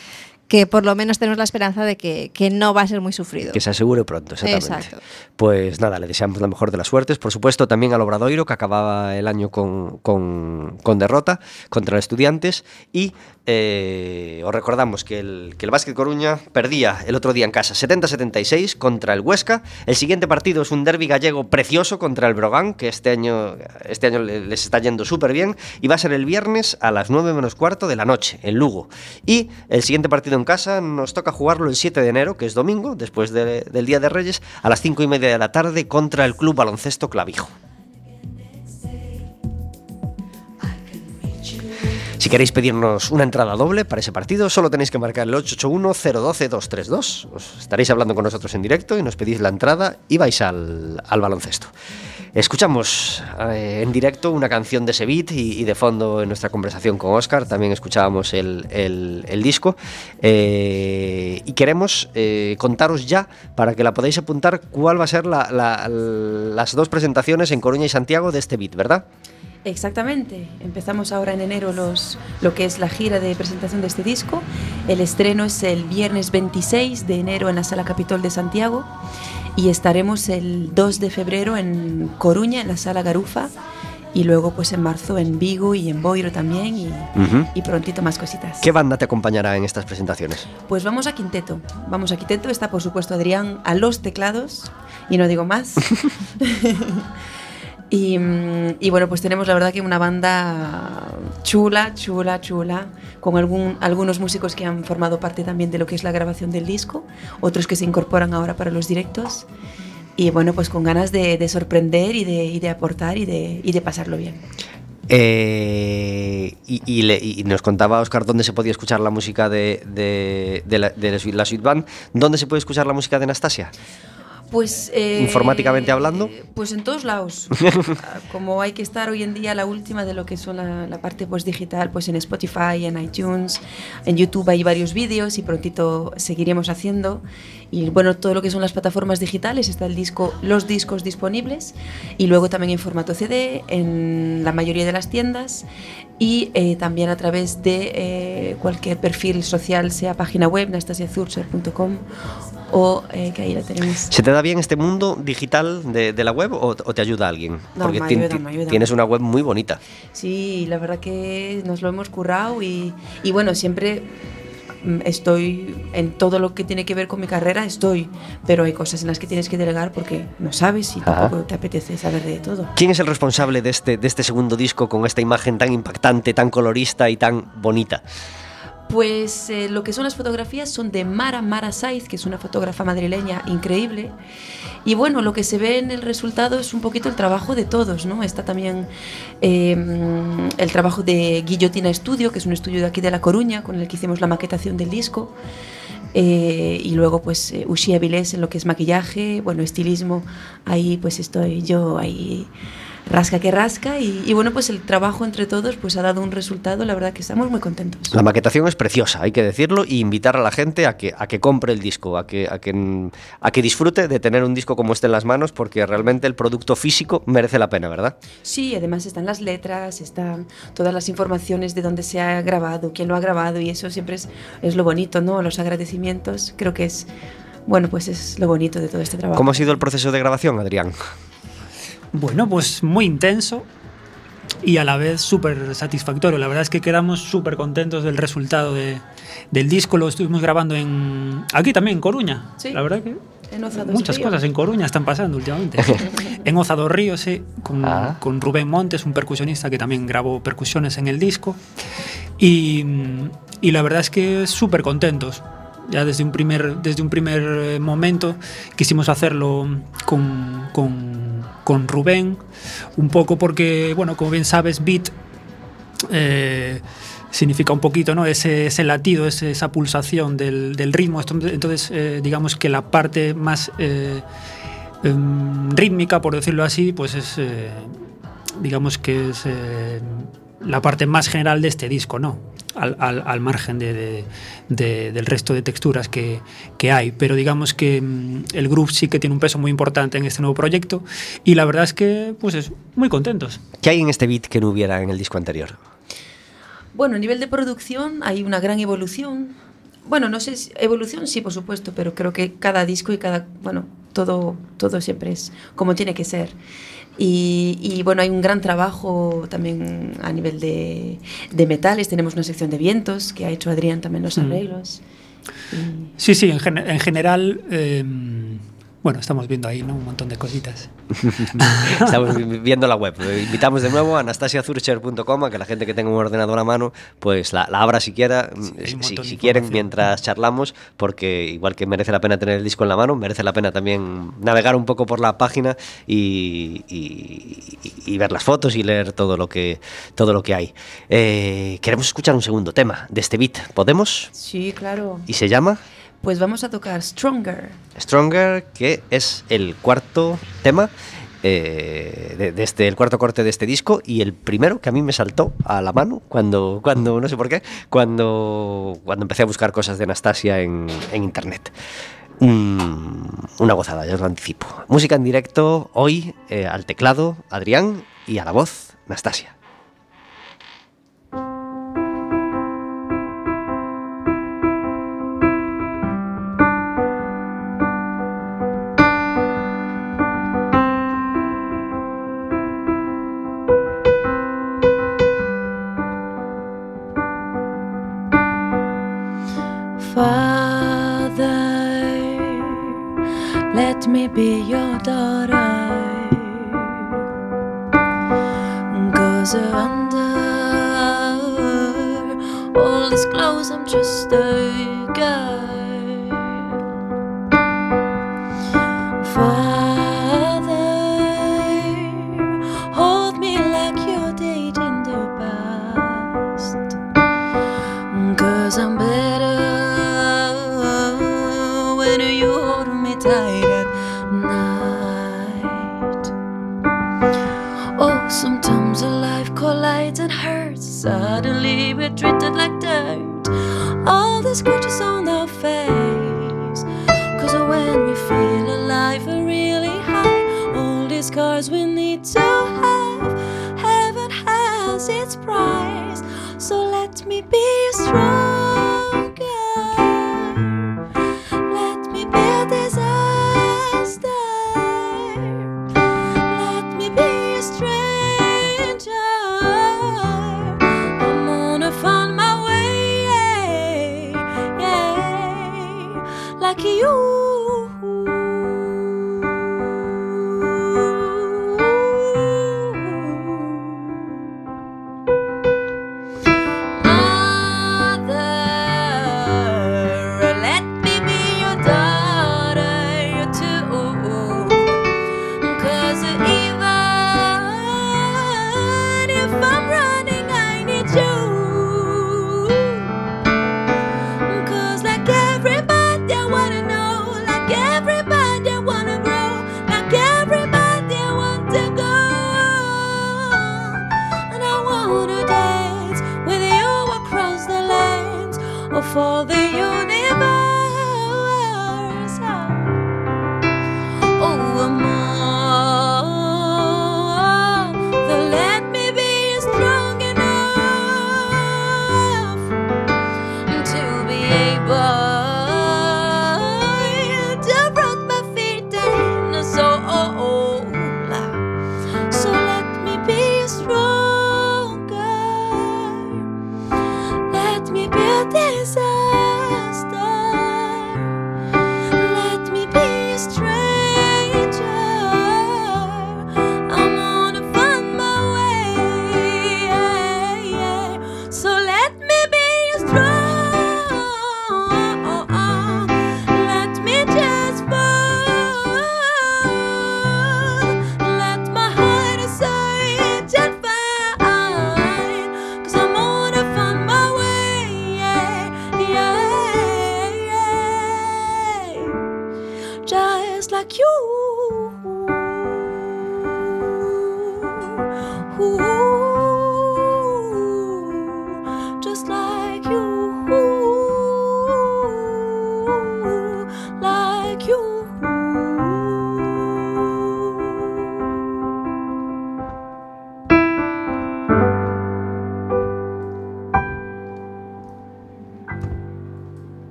que por lo menos tenemos la esperanza de que, que no va a ser muy sufrido. Que se asegure pronto, exactamente. Exacto. Pues nada, le deseamos la mejor de las suertes. Por supuesto, también al Obradoiro, que acababa el año con, con- con derrota contra los estudiantes. Y eh, os recordamos que el, que el Básquet Coruña perdía el otro día en casa 70-76 contra el Huesca. El siguiente partido es un derby gallego precioso contra el Brogan, que este año, este año le- les está yendo súper bien. Y va a ser el viernes a las 9 menos cuarto de la noche, en Lugo. Y el siguiente partido en casa nos toca jugarlo el 7 de enero, que es domingo, después de- del Día de Reyes, a las 5 y media de la tarde contra el Club Baloncesto Clavijo. Si queréis pedirnos una entrada doble para ese partido, solo tenéis que marcar el 881-012-232. Os estaréis hablando con nosotros en directo y nos pedís la entrada y vais al, al baloncesto. Escuchamos eh, en directo una canción de Sevit y, y de fondo en nuestra conversación con Oscar también escuchábamos el, el- disco. Eh, y queremos eh, contaros ya, para que la podáis apuntar, cuál va a ser la- la- las dos presentaciones en Coruña y Santiago de este beat, ¿verdad? Exactamente. Empezamos ahora en enero los, lo que es la gira de presentación de este disco. El estreno es el viernes 26 de enero en la Sala Capitol de Santiago y estaremos el 2 de febrero en Coruña, en la Sala Garufa y luego pues en marzo en Vigo y en Boiro también y, Ujú. y prontito más cositas. ¿Qué banda te acompañará en estas presentaciones? Pues vamos a quinteto. Vamos a quinteto. Está por supuesto Adrián a los teclados y no digo más. Y, y bueno, pues tenemos la verdad que una banda chula, chula, chula, con algún, algunos músicos que han formado parte también de lo que es la grabación del disco, otros que se incorporan ahora para los directos. Y bueno, pues con ganas de, de sorprender y de, aportar y de, pasarlo bien. Eh, y, le- nos contaba Oscar dónde se podía escuchar la música de, de- de la, de la Sweet Band. ¿Dónde se puede escuchar la música de Anastasia? Pues. eh, Informáticamente hablando. Pues en todos lados. Como hay que estar hoy en día la última de lo que son la, la parte pues, digital, pues en Spotify, en iTunes, en YouTube hay varios vídeos y prontito seguiremos haciendo. Y bueno, todo lo que son las plataformas digitales, está el disco, los discos disponibles y luego también en formato CD en la mayoría de las tiendas y eh, también a través de eh, cualquier perfil social, sea página web, nastasiazurcher.com o eh, que ahí la tenéis. ¿Se te da bien este mundo digital de, de la web o, o te ayuda alguien? No, me ti- ayuda, ti- me ayuda. tienes una web muy bonita. Sí, la verdad que nos lo hemos currado y, y bueno, siempre mm, estoy en todo lo que tiene que ver con mi carrera, estoy, pero hay cosas en las que tienes que delegar porque no sabes y Ajá. tampoco te apetece saber de todo. ¿Quién es el responsable de este, de este segundo disco con esta imagen tan impactante, tan colorista y tan bonita? Pues eh, lo que son las fotografías son de Mara Mara Saiz, que es una fotógrafa madrileña increíble. Y bueno, lo que se ve en el resultado es un poquito el trabajo de todos, ¿no? Está también eh, el trabajo de Guillotina Studio, que es un estudio de aquí de La Coruña, con el que hicimos la maquetación del disco. Eh, y luego pues eh, Ushia Vilés en lo que es maquillaje, bueno, estilismo, ahí pues estoy yo ahí rasca que rasca y, y bueno pues el trabajo entre todos pues ha dado un resultado, la verdad que estamos muy contentos. La maquetación es preciosa, hay que decirlo, y invitar a la gente a que, a que compre el disco, a que, a, que, a que disfrute de tener un disco como este en las manos, porque realmente el producto físico merece la pena, ¿verdad? Sí, además están las letras, están todas las informaciones de dónde se ha grabado, quién lo ha grabado y eso siempre es, es lo bonito, ¿no? Los agradecimientos, creo que es, bueno, pues es lo bonito de todo este trabajo. ¿Cómo ha sido el proceso de grabación, Adrián? Bueno, pues muy intenso y a la vez súper satisfactorio. La verdad es que quedamos súper contentos del resultado de- del disco. Lo estuvimos grabando en aquí también, en Coruña. Sí. La verdad que En Oza dos muchas Ríos. cosas en Coruña están pasando últimamente. en Oza dos Ríos, sí, con, Ah. con Rubén Montes, un percusionista que también grabó percusiones en el disco. Y, y la verdad es que súper contentos. Ya desde un primer, desde un primer momento quisimos hacerlo con, con, con Rubén, un poco porque, bueno, como bien sabes, beat eh, significa un poquito ¿no? ese, ese latido, esa pulsación del, del ritmo. Entonces, eh, digamos que la parte más eh, em, rítmica, por decirlo así, pues es, digamos que es la parte más general de este disco, ¿no? Al, al- al margen de, de- de- del resto de texturas que, que hay. Pero digamos que mm, el groove sí que tiene un peso muy importante en este nuevo proyecto y la verdad es que, pues es muy contentos. ¿Qué hay en este beat que no hubiera en el disco anterior? Bueno, a nivel de producción hay una gran evolución. Bueno, no sé, si- evolución sí, por supuesto, pero creo que cada disco y cada, bueno, todo, todo siempre es como tiene que ser. Y, y, bueno, hay un gran trabajo también a nivel de, de metales. Tenemos una sección de vientos que ha hecho Adrián también los Mm. arreglos. Y- Sí, sí, en, gen- en general, eh, bueno, estamos viendo ahí ¿no? un montón de cositas. Estamos vi- viendo la web. Invitamos de nuevo a anastasiazurcher.com a que la gente que tenga un ordenador a mano pues la, la abra si, montón si de quieren, mientras charlamos, porque igual que merece la pena tener el disco en la mano, merece la pena también navegar un poco por la página y, y- y- y ver las fotos y leer todo lo que, todo lo que hay. Eh, queremos escuchar un segundo tema de este beat. ¿Podemos? sí, claro. Y se llama Pues vamos a tocar Stronger. Stronger, que es el cuarto tema eh, de, este, el cuarto corte de este disco y el primero que a mí me saltó a la mano cuando, cuando no sé por qué, cuando, cuando empecé a buscar cosas de Anastasia en, en internet. Mm, una gozada, ya os lo anticipo. Música en directo hoy eh, al teclado Adrián y a la voz Anastasia.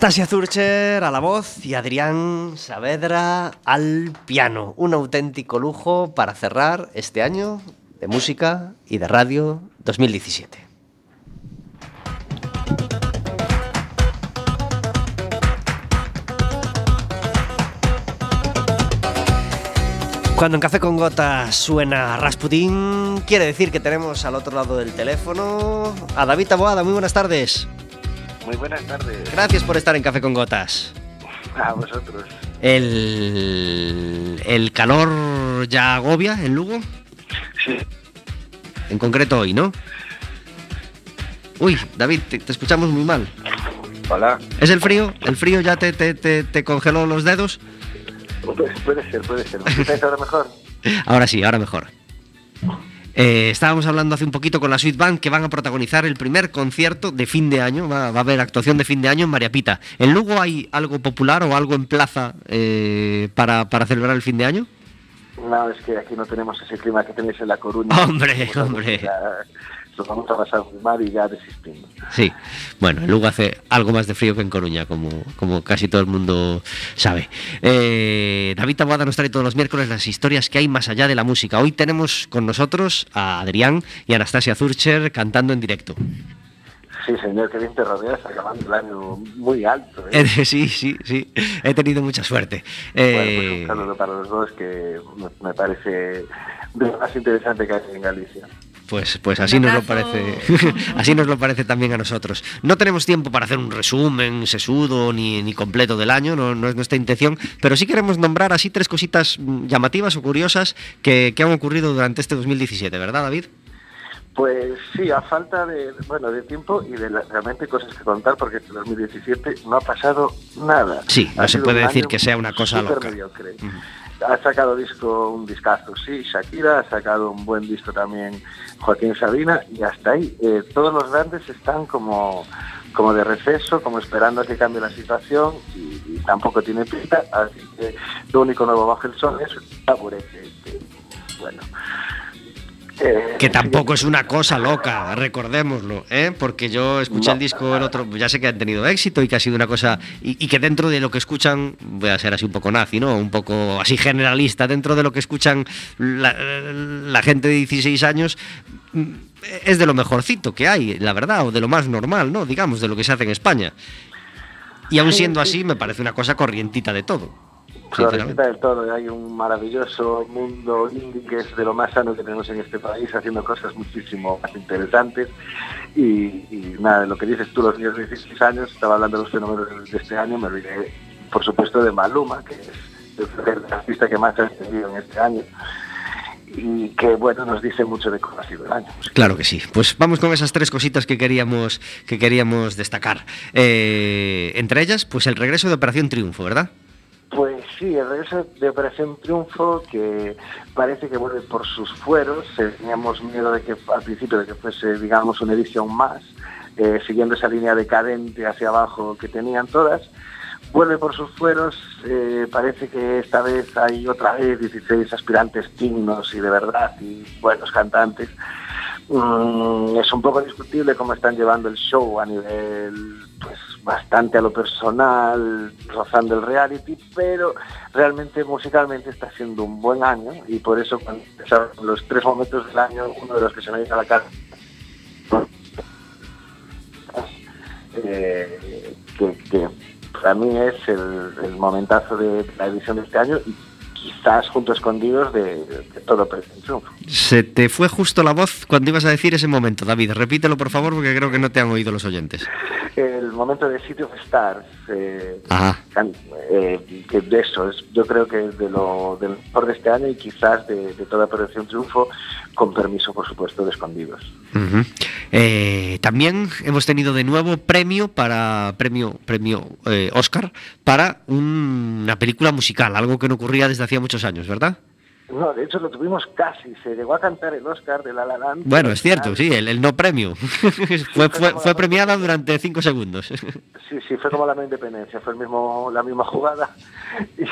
Anastasia Zurcher a la voz y Adrián Saavedra al piano. Un auténtico lujo para cerrar este año de música y de radio 2017. Cuando en Café con Gotas suena Rasputín, quiere decir que tenemos al otro lado del teléfono a David Taboada. Muy buenas tardes. Muy buenas tardes Gracias por estar en Café con Gotas. a vosotros. El, el calor ya agobia en Lugo, Sí, en concreto hoy, ¿no? Uy, David, te, te escuchamos muy mal. Hola. ¿Es el frío? ¿El frío ya te, te, te, te congeló los dedos? puede, puede ser, puede ser. ¿Me escucháis ahora mejor? Ahora sí, ahora mejor. Eh, estábamos hablando hace un poquito con la Sweet Band que van a protagonizar el primer concierto de fin de año. Va, va a haber actuación de fin de año en María Pita. ¿En Lugo hay algo popular o algo en plaza eh, para, para celebrar el fin de año? No, es que aquí no tenemos ese clima que tenéis en La Coruña. Hombre, Nosotros hombre. Nos vamos a pasar muy mal y ya desistimos. Sí, bueno, en Lugo hace algo más de frío que en Coruña, como, como casi todo el mundo sabe. Eh, David Taboada nos trae todos los miércoles las historias que hay más allá de la música. Hoy tenemos con nosotros a Adrián y Anastasia Zurcher cantando en directo. Sí, señor, que bien te rodeas, acabando el año muy alto. ¿eh? Sí, sí, sí. He tenido mucha suerte. Bueno, pues Eh, un saludo para los dos, que me, me parece de lo más interesante que hay en Galicia. Pues, pues así nos lo parece. así nos lo parece también a nosotros. No tenemos tiempo para hacer un resumen sesudo ni, ni completo del año, no, no es nuestra intención, pero sí queremos nombrar así tres cositas mm, llamativas o curiosas que, que han ocurrido durante este 2017, ¿verdad, David? Pues sí, a falta de, bueno, de tiempo y de la- realmente cosas que contar, porque este 2017 no ha pasado nada. Sí, no Ha se puede decir que sea una cosa loca. mediocre. Ha sacado disco, un discazo, sí, Shakira, ha sacado un buen disco también Joaquín Sabina, y hasta ahí. Eh, todos los grandes están como, como de receso, como esperando a que cambie la situación, y, tampoco tiene pinta, así que lo único nuevo bajo el sol es Tabure, que, que, bueno. Eh, Que tampoco es una cosa loca, recordémoslo, ¿eh? porque yo escuché No. el disco el otro, ya sé que han tenido éxito y que ha sido una cosa, y, y que dentro de lo que escuchan, voy a ser así un poco nazi, ¿no? Un poco así generalista, dentro de lo que escuchan la, la gente de 16 años, es de lo mejorcito que hay, la verdad, o de lo más normal, ¿no? Digamos, de lo que se hace en España. Y aún siendo sí. así, me parece una cosa corrientita de todo. Florecita del todo, hay un maravilloso mundo indie que es de lo más sano que tenemos en este país, haciendo cosas muchísimo más interesantes. Y, y nada, lo que dices tú, los niños de 16 años, estaba hablando de los fenómenos de este año, me olvidé, por supuesto, de Maluma, que es el artista que más ha extendido en este año. Y que, bueno, nos dice mucho de cómo ha sido el año. Claro que sí. Pues vamos con esas tres cositas que queríamos, que queríamos destacar. Eh, entre ellas, pues el regreso de Operación Triunfo, ¿verdad? Sí, el regreso de Operación Triunfo, que parece que vuelve por sus fueros. Eh, teníamos miedo de que al principio de que fuese, digamos, una edición más, eh, siguiendo esa línea decadente hacia abajo que tenían todas. Vuelve por sus fueros, eh, parece que esta vez hay otra vez 16 aspirantes dignos y de verdad y buenos cantantes. Mm, es un poco discutible cómo están llevando el show a nivel bastante a lo personal, rozando el reality, pero realmente musicalmente está siendo un buen año y por eso cuando los tres momentos del año, uno de los que se me viene a la cara eh, que, para mí es el, momentazo de la edición de este año quizás junto a escondidos de, de todo Triunfo. Se te fue justo la voz cuando ibas a decir ese momento, David. Repítelo, por favor, porque creo que no te han oído los oyentes. El momento de City of Stars, eh, can- eh, que de eso es, yo creo que es de lo, de lo mejor de este año y quizás de, de toda Operación Triunfo, con permiso, por supuesto, de escondidos. Eh, también hemos tenido de nuevo premio para premio premio eh, Oscar para un- una película musical, algo que no ocurría desde hacía muchos años, ¿verdad? No, de hecho lo tuvimos casi, se llegó a cantar el Oscar de La La Land. Bueno, es cierto, al sí, el, el no premio. fue, fue, fue premiada durante cinco segundos. Sí, sí, fue como la no independencia, fue el mismo, la misma jugada.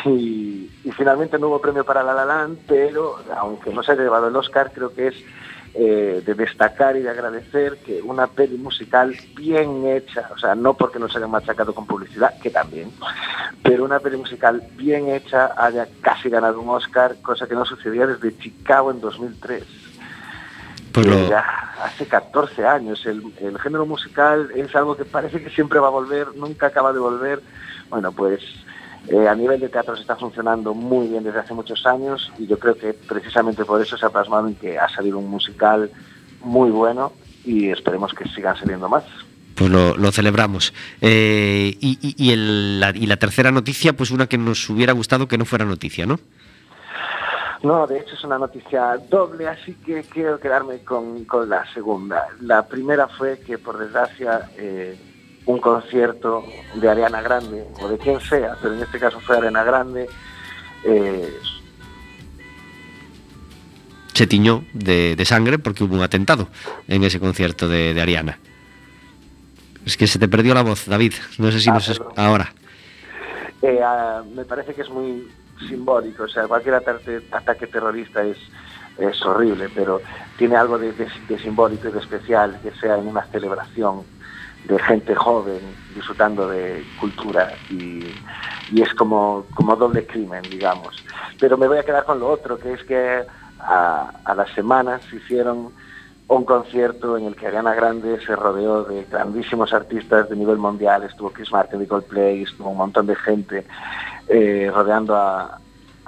Y, y finalmente no hubo premio para La La Land, pero aunque no se haya llevado el Oscar, creo que es eh, de destacar y de agradecer que una peli musical bien hecha, o sea, no porque nos hayan machacado con publicidad, que también, pero una peli musical bien hecha haya casi ganado un Oscar, cosa que no sucedía desde Chicago en 2003. Pues que lo, ya hace 14 años. El, el género musical es algo que parece que siempre va a volver, nunca acaba de volver. Bueno, pues eh, a nivel de teatro se está funcionando muy bien desde hace muchos años y yo creo que precisamente por eso se ha plasmado en que ha salido un musical muy bueno y esperemos que sigan saliendo más. pues lo, lo celebramos. Eh, y, y- y el- la, y la tercera noticia, pues una que nos hubiera gustado que no fuera noticia, ¿no? No, de hecho es una noticia doble, así que quiero quedarme con, con la segunda. La primera fue que, por desgracia, eh, un concierto de Ariana Grande, o de quien sea, pero en este caso fue Ariana Grande, eh, Se tiñó de, de sangre porque hubo un atentado en ese concierto de, de Ariana. Es que se te perdió la voz, David. No sé si Ah, nos... es-. Ahora. eh, ah, me parece que es muy simbólico. O sea, cualquier ataque, ataque terrorista es, es horrible, pero tiene algo de simbólico y de especial, que sea en una celebración de gente joven disfrutando de cultura y, y es como, como doble crimen, digamos. Pero me voy a quedar con lo otro, que es que a, las semanas hicieron un concierto en el que Ariana Grande se rodeó de grandísimos artistas de nivel mundial, estuvo Chris Martin de Coldplay, estuvo un montón de gente eh, rodeando a,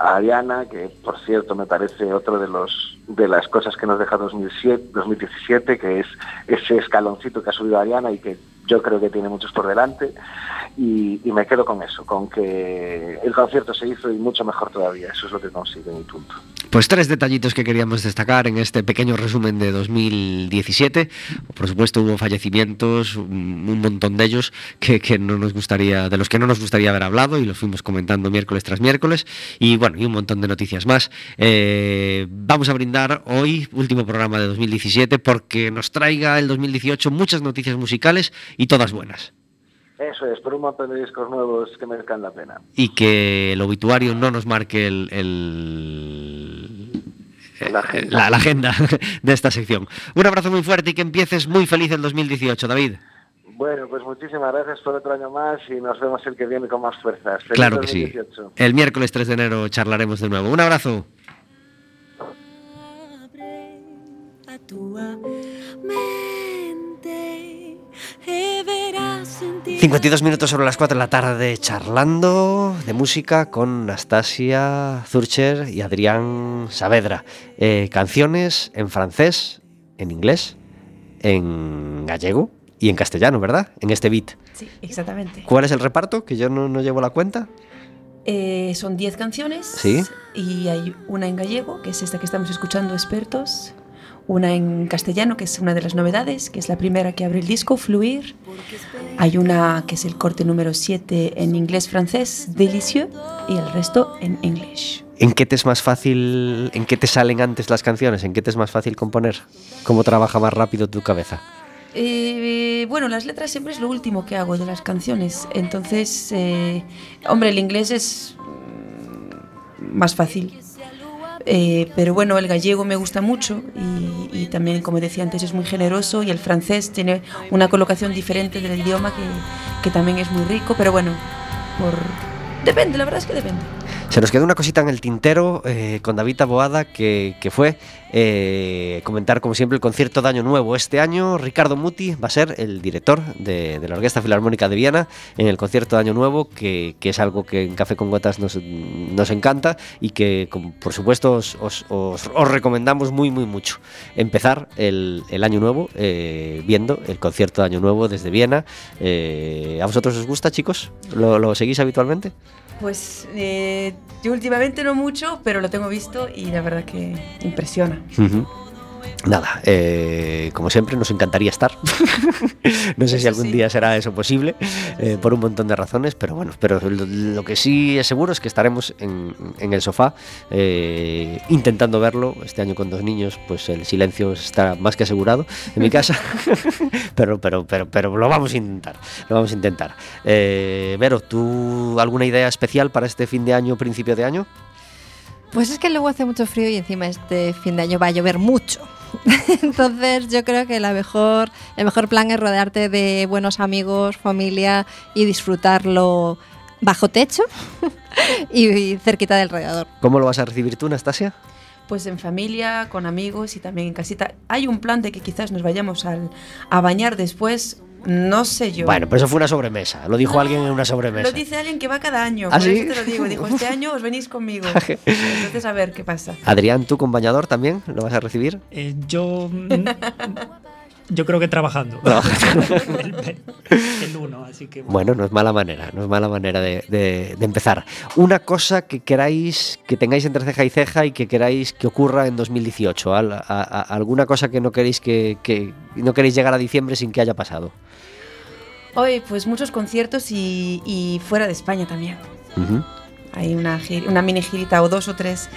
a Ariana, que por cierto me parece otro de los de las cosas que nos deja 2007, 2017, que es ese escaloncito que ha subido Ariana y que yo creo que tiene muchos por delante. Y, y me quedo con eso, con que el concierto se hizo y mucho mejor todavía. Eso es lo que consigue mi punto. Pues tres detallitos que queríamos destacar en este pequeño resumen de 2017. Por supuesto hubo fallecimientos, un montón de ellos que, que no nos gustaría, de los que no nos gustaría haber hablado y los fuimos comentando miércoles tras miércoles. Y bueno, y un montón de noticias más. Eh, vamos a brindar hoy, último programa de 2017, porque nos traiga el 2018 muchas noticias musicales y todas buenas. Eso es, por un montón de discos nuevos que merezcan la pena. Y que el obituario no nos marque el- el, La agenda. la, la agenda de esta sección. Un abrazo muy fuerte y que empieces muy feliz el 2018, David. Bueno, pues muchísimas gracias por otro año más y nos vemos el que viene con más fuerzas. Feliz Claro que sí. 2018. El miércoles 3 de enero charlaremos de nuevo. Un abrazo. Abre a mente 52 minutos sobre las 4 de la tarde charlando de música con Nastasia Zurcher y Adrián Saavedra. Eh, canciones en francés, en inglés, en gallego y en castellano, ¿verdad? En este beat. Sí, exactamente. ¿Cuál es el reparto? Que yo no, no llevo la cuenta. Eh, son 10 canciones. Sí. Y hay una en gallego, que es esta que estamos escuchando, Expertos. Una en castellano, que es una de las novedades, que es la primera que abre el disco, Fluir. Hay una que es el corte número 7 en inglés-francés, Delicieux. Y el resto en English. ¿En qué te es más fácil, en qué te salen antes las canciones? ¿En qué te es más fácil componer? ¿Cómo trabaja más rápido tu cabeza? Eh, bueno, las letras siempre es lo último que hago de las canciones. Entonces, eh, hombre, el inglés es mm, más fácil. Eh, pero bueno, el gallego me gusta mucho y, también, como decía antes, es muy generoso y el francés tiene una colocación diferente del idioma que, que también es muy rico, pero bueno, por... depende, la verdad es que depende. Se nos quedó una cosita en el tintero eh, con David Boada que, que fue eh, comentar, como siempre, el concierto de Año Nuevo. Este año, Ricardo Muti va a ser el director de, de la Orquesta Filarmónica de Viena en el concierto de Año Nuevo, que, que es algo que en Café con Gotas nos, nos encanta y que, como, por supuesto, os, os- os- os recomendamos muy, muy mucho. Empezar el, el Año Nuevo eh, viendo el concierto de Año Nuevo desde Viena. Eh, ¿A vosotros os gusta, chicos? ¿Lo, lo seguís habitualmente? Pues eh, yo últimamente no mucho, pero lo tengo visto y la verdad que impresiona. Nada, eh, como siempre nos encantaría estar. no sé si algún sí. día será eso posible, eh, por un montón de razones, pero bueno, pero lo, lo que sí es seguro es que estaremos en, en el sofá eh, intentando verlo. Este año con dos niños, pues el silencio está más que asegurado en mi casa, pero, pero, pero, pero lo vamos a intentar, lo vamos a intentar. Eh, Vero, ¿tú alguna idea especial para este fin de año, principio de año? Pues es que luego hace mucho frío y encima este fin de año va a llover mucho. Entonces yo creo que la mejor, el mejor plan es rodearte de buenos amigos, familia y disfrutarlo bajo techo y cerquita del radiador. ¿Cómo lo vas a recibir tú, Anastasia? Pues en familia, con amigos y también en casita. Hay un plan de que quizás nos vayamos al- a bañar después, no sé yo. Bueno, pero eso fue una sobremesa. Lo dijo No, alguien en una sobremesa. Lo dice alguien que va cada año, ¿Ah, por sí? eso te lo digo. Dijo, este año os venís conmigo. Entonces a ver qué pasa. Adrián, ¿tú con bañador también lo vas a recibir? Eh, yo. Yo creo que trabajando. No. el, el uno, así que. Bueno, no es mala manera, no es mala manera de, de- de empezar. Una cosa que queráis, que tengáis entre ceja y ceja y que queráis que ocurra en 2018. al- a- a- alguna cosa que no queréis que, que no queréis llegar a diciembre sin que haya pasado. Hoy, pues muchos conciertos y, y fuera de España también. Hay una, una mini girita o dos o tres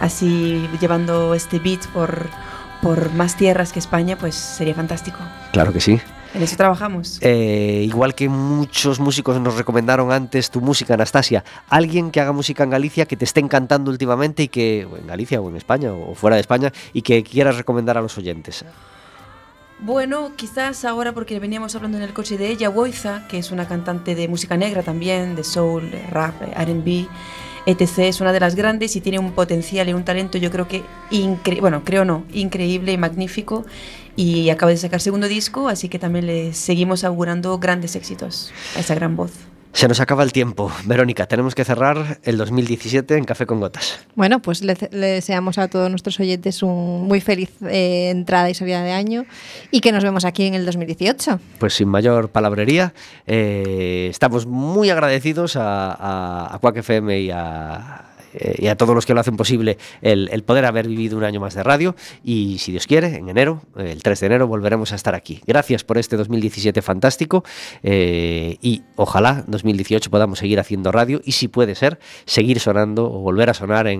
así llevando este beat por, por más tierras que España, pues sería fantástico. Claro que sí. En eso trabajamos. Eh, igual que muchos músicos nos recomendaron antes tu música, Anastasia, alguien que haga música en Galicia que te esté encantando últimamente y que, en Galicia o en España o fuera de España, y que quieras recomendar a los oyentes. Bueno, quizás ahora porque veníamos hablando en el coche de ella, Woiza, que es una cantante de música negra también, de soul, rap, RB. Etc. Es una de las grandes y tiene un potencial y un talento, yo creo que, bueno, creo no, increíble y magnífico. Y acaba de sacar segundo disco, así que también le seguimos augurando grandes éxitos a esa gran voz. Se nos acaba el tiempo. Verónica, tenemos que cerrar el 2017 en Café con Gotas. Bueno, pues le, le deseamos a todos nuestros oyentes un muy feliz eh, entrada y salida de año y que nos vemos aquí en el 2018. Pues sin mayor palabrería, eh, estamos muy agradecidos a, a, a Quack FM y a, eh, y a todos los que lo hacen posible el, el, poder haber vivido un año más de radio y si Dios quiere, en enero, el 3 de enero, volveremos a estar aquí. Gracias por este 2017 fantástico eh, y ojalá 2018 podamos seguir haciendo radio y si puede ser, seguir sonando o volver a sonar en,